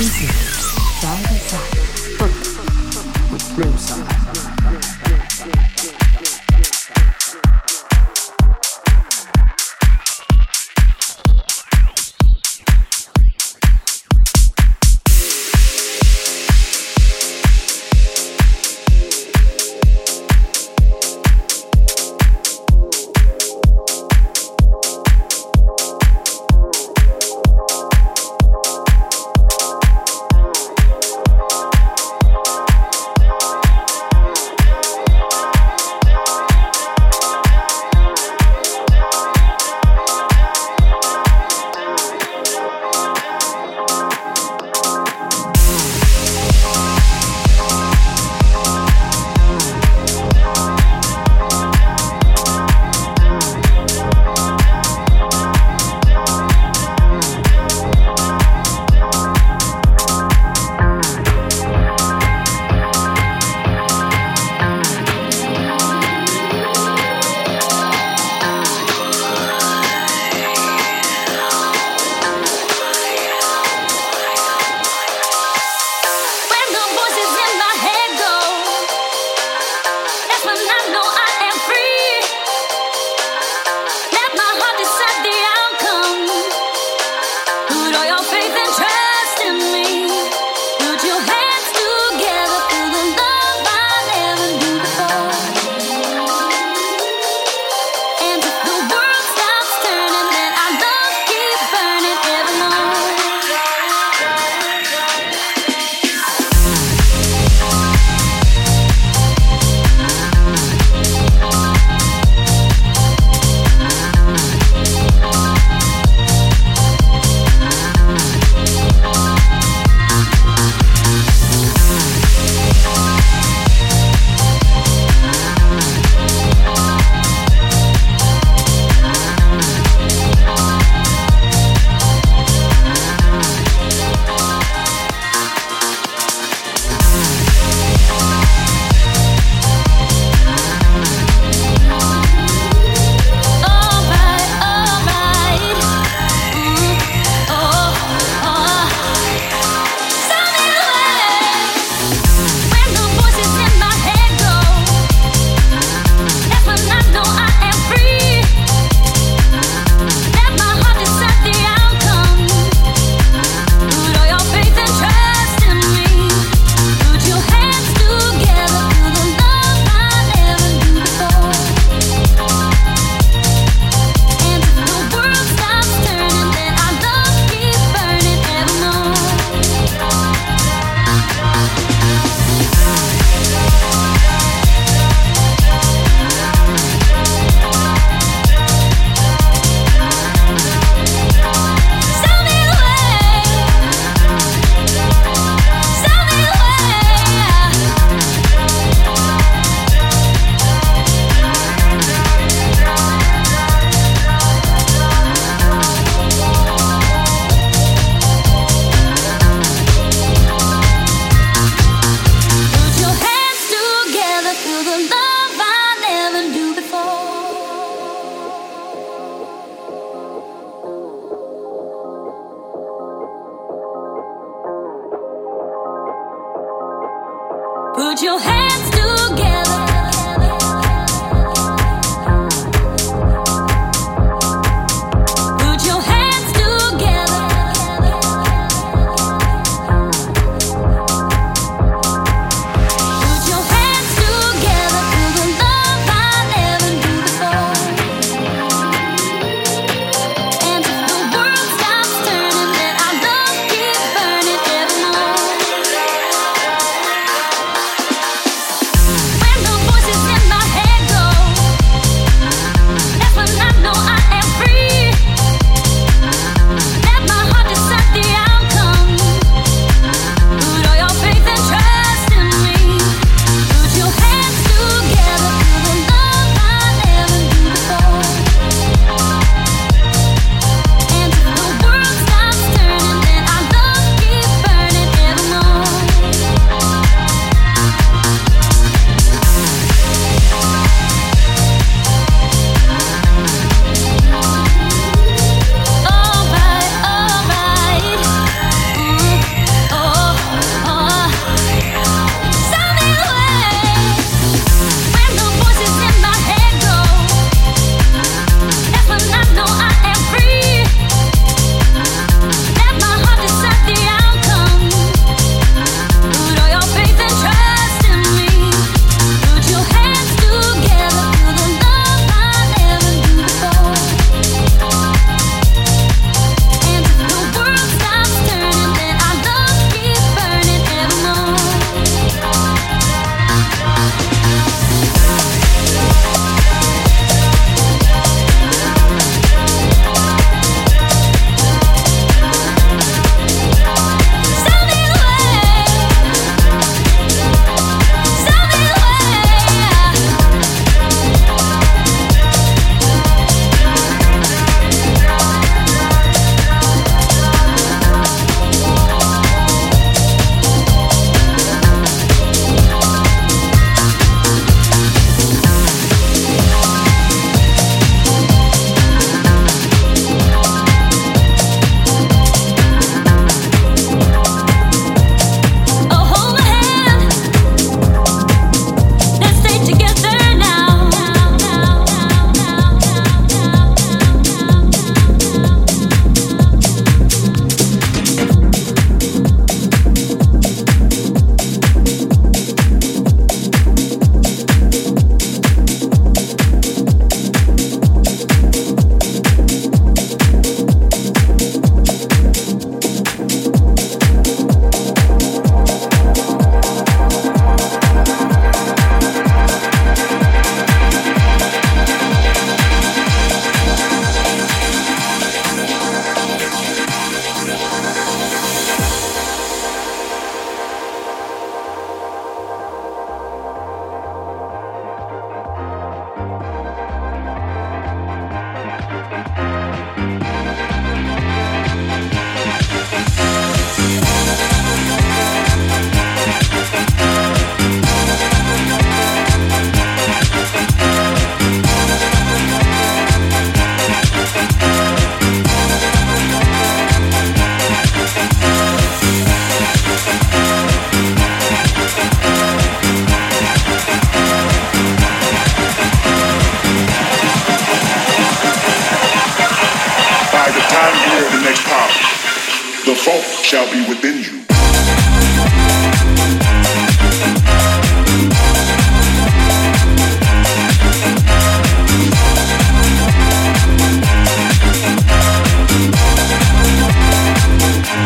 Visit, by with side.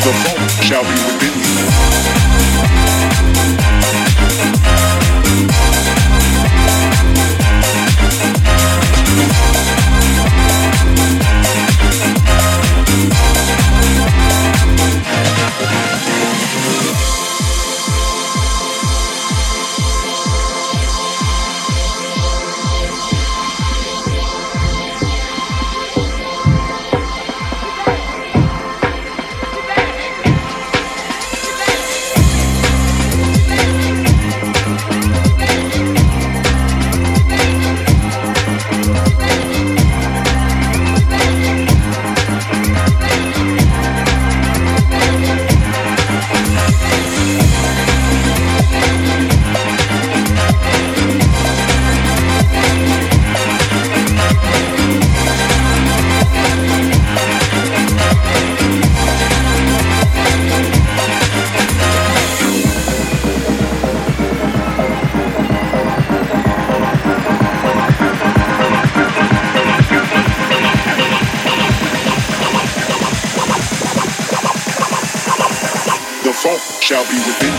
The funk shall be within you. Shall be within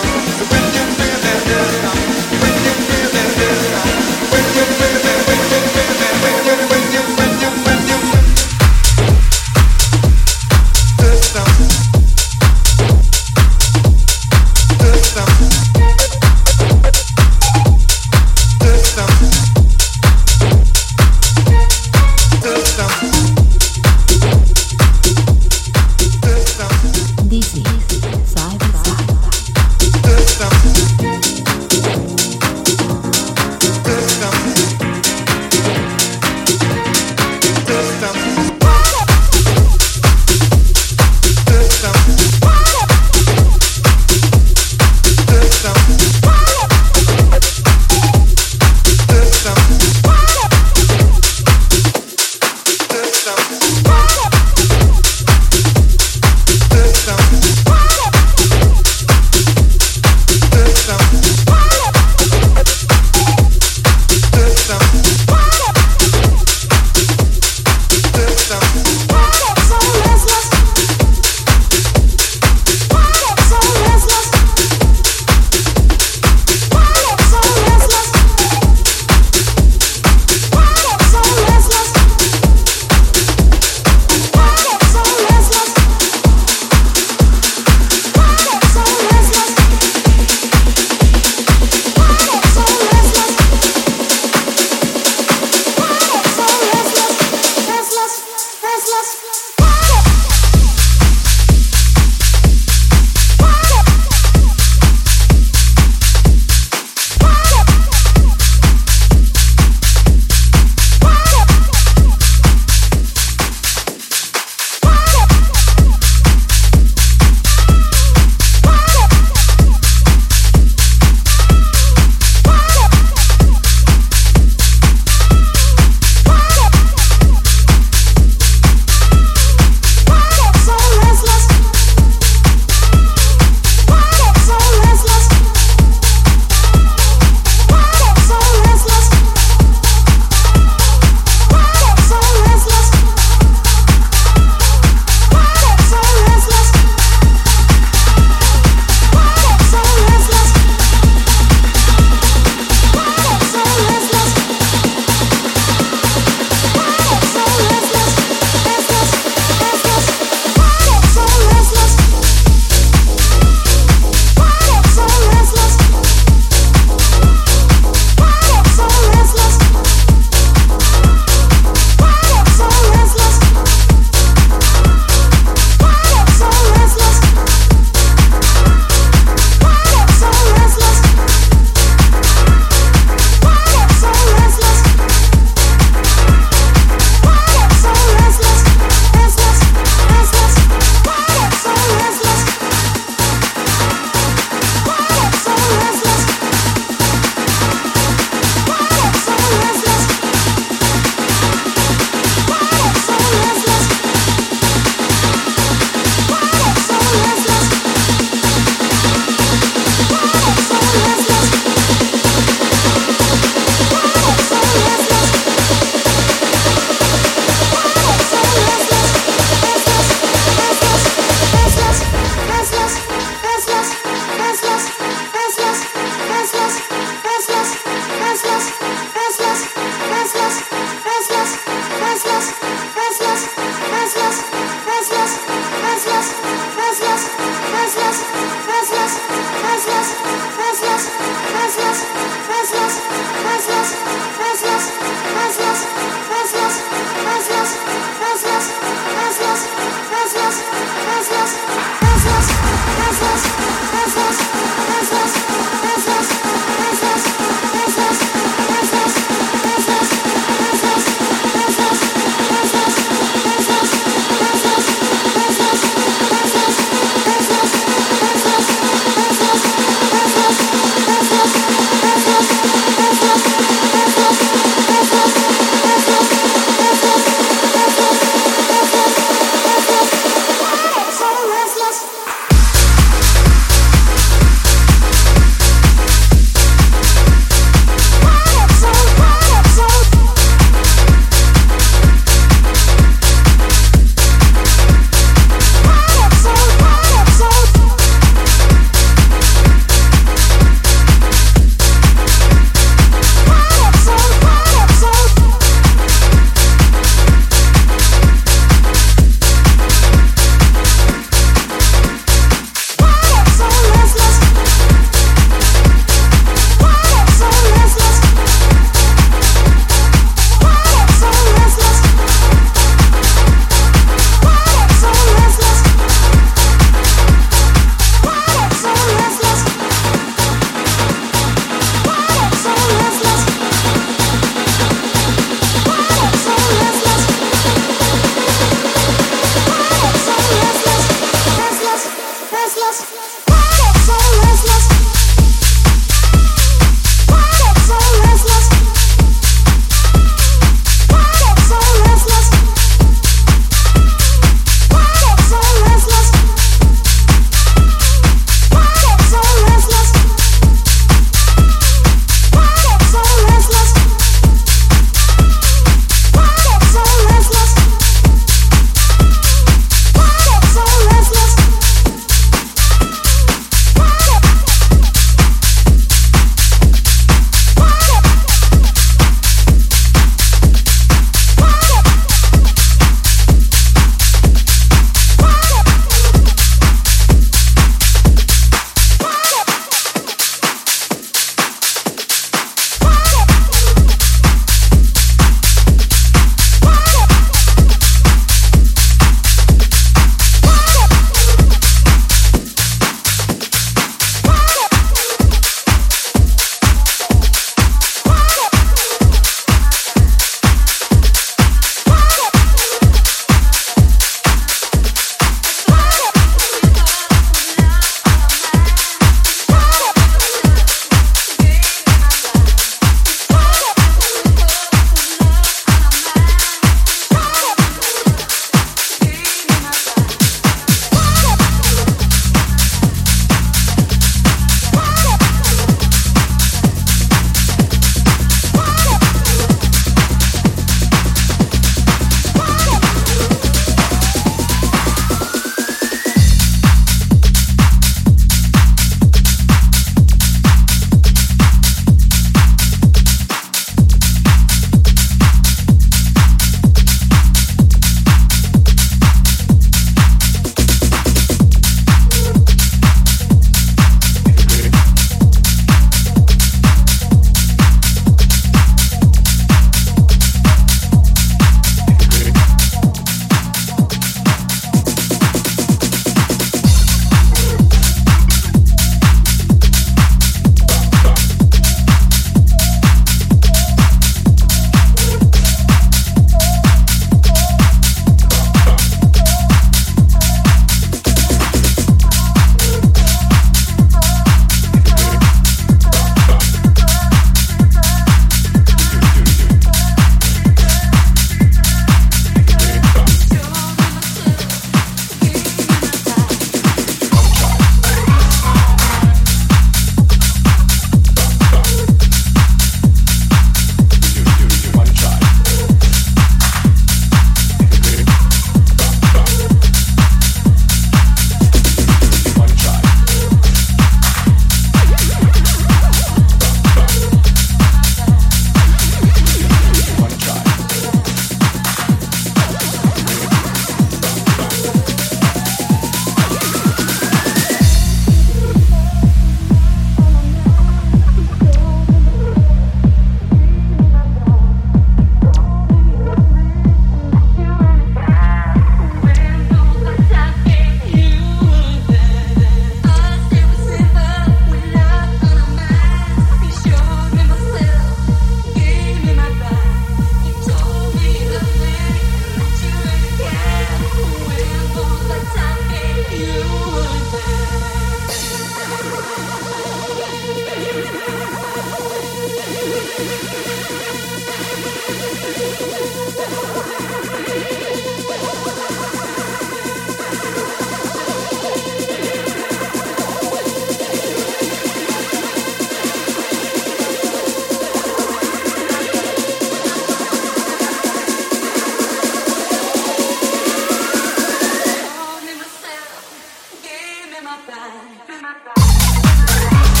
my side.